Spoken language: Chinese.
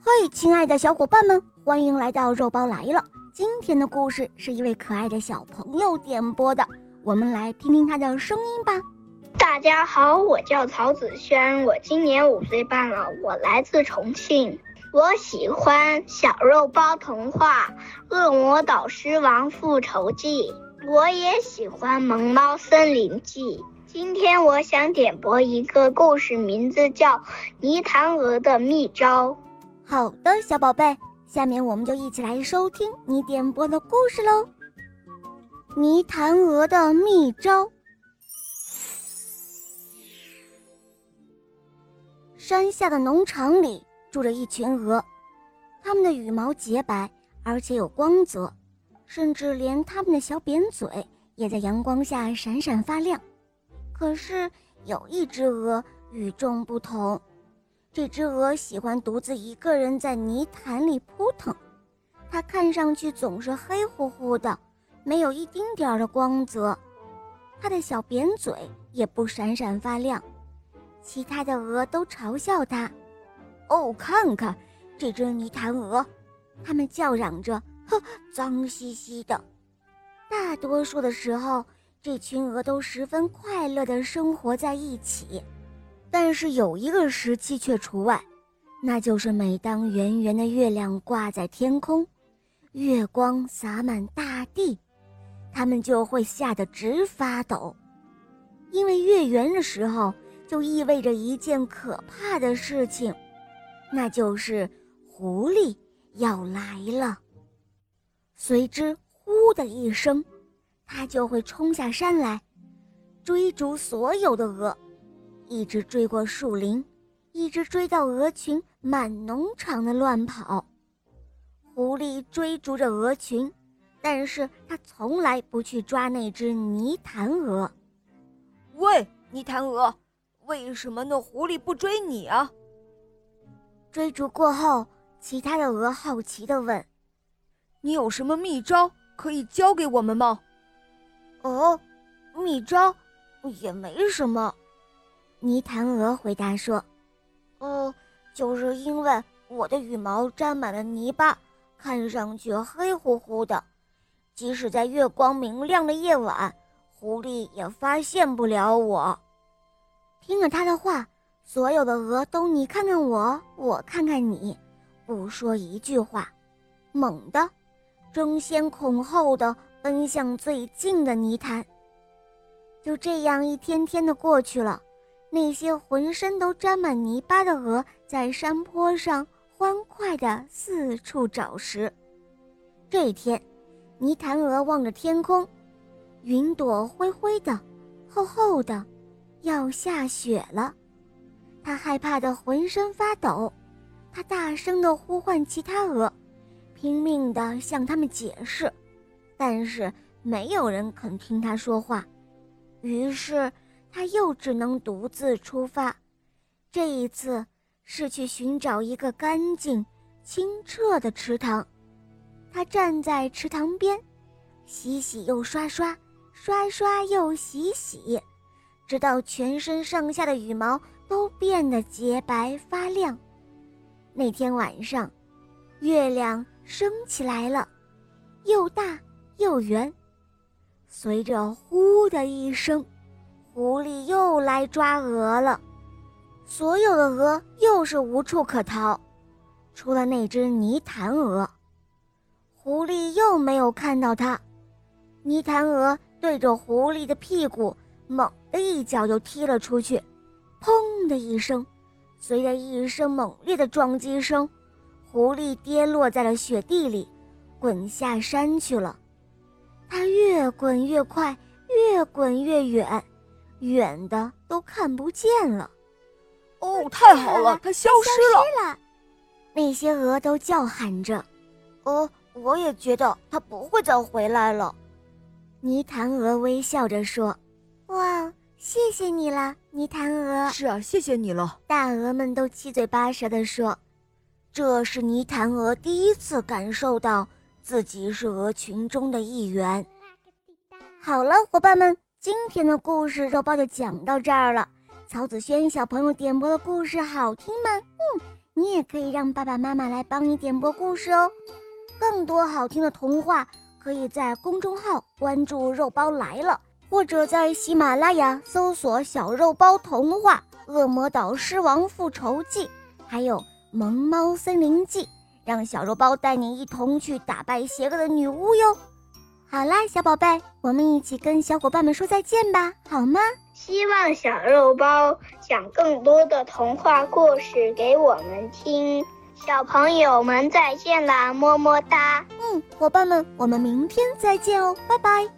嘿，亲爱的小伙伴们，欢迎来到肉包来了。今天的故事是一位可爱的小朋友点播的，我们来听听他的声音吧。大家好，我叫曹子轩，我今年五岁半了，我来自重庆。我喜欢《小肉包童话》《恶魔导师王复仇记》，我也喜欢《萌猫森林记》。今天我想点播一个故事，名字叫《泥潭鹅的秘招》。好的，小宝贝，下面我们就一起来收听你点播的故事喽。泥潭鹅的秘招。山下的农场里住着一群鹅，它们的羽毛洁白，而且有光泽，甚至连它们的小扁嘴也在阳光下闪闪发亮。可是有一只鹅与众不同。这只鹅喜欢独自一个人在泥潭里扑腾，它看上去总是黑乎乎的，没有一丁点儿的光泽，它的小扁嘴也不闪闪发亮。其他的鹅都嘲笑它：“哦，看看这只泥潭鹅！”它们叫嚷着：“呵，脏兮兮的。”大多数的时候，这群鹅都十分快乐地生活在一起。但是有一个时期却除外，那就是每当圆圆的月亮挂在天空，月光洒满大地，它们就会吓得直发抖，因为月圆的时候就意味着一件可怕的事情，那就是狐狸要来了。随之“呼”的一声，它就会冲下山来，追逐所有的鹅。一直追过树林，一直追到鹅群满农场的乱跑。狐狸追逐着鹅群，但是他从来不去抓那只泥潭鹅。喂，泥潭鹅，为什么那狐狸不追你啊？追逐过后，其他的鹅好奇地问：“你有什么秘招可以教给我们吗？”哦，秘招也没什么。泥潭鹅回答说：“哦，就是因为我的羽毛沾满了泥巴，看上去黑乎乎的，即使在月光明亮的夜晚，狐狸也发现不了我。”听了他的话，所有的鹅都你看看我，我看看你，不说一句话，猛地争先恐后的奔向最近的泥潭。就这样，一天天的过去了。那些浑身都沾满泥巴的鹅在山坡上欢快地四处找食。这天，泥潭鹅望着天空，云朵灰灰的、厚厚的，要下雪了。它害怕得浑身发抖，它大声地呼唤其他鹅，拼命地向它们解释，但是没有人肯听它说话。于是。他又只能独自出发，这一次是去寻找一个干净、清澈的池塘。他站在池塘边，洗洗又刷刷，刷刷又洗洗，直到全身上下的羽毛都变得洁白发亮。那天晚上，月亮升起来了，又大又圆。随着“呼”的一声。狐狸又来抓鹅了，所有的鹅又是无处可逃，除了那只泥潭鹅。狐狸又没有看到它，泥潭鹅对着狐狸的屁股猛地一脚就踢了出去，砰的一声，随着一声猛烈的撞击声，狐狸跌落在了雪地里，滚下山去了。它越滚越快，越滚越远。远的都看不见了，哦，太好了，它消失了。那些鹅都叫喊着：“哦，我也觉得它不会再回来了。”泥潭鹅微笑着说：“哇，谢谢你了，泥潭鹅。”是啊，谢谢你了。大鹅们都七嘴八舌地说：“这是泥潭鹅第一次感受到自己是鹅群中的一员。”好了，伙伴们。今天的故事肉包就讲到这儿了。曹子轩小朋友点播的故事好听吗？嗯，你也可以让爸爸妈妈来帮你点播故事哦。更多好听的童话，可以在公众号关注“肉包来了”，或者在喜马拉雅搜索“小肉包童话”《恶魔岛狮王复仇记》，还有《萌猫森林记》，让小肉包带你一同去打败邪恶的女巫哟。好啦，小宝贝，我们一起跟小伙伴们说再见吧，好吗？希望小肉包讲更多的童话故事给我们听。小朋友们再见啦，么么哒。嗯，伙伴们，我们明天再见哦，拜拜。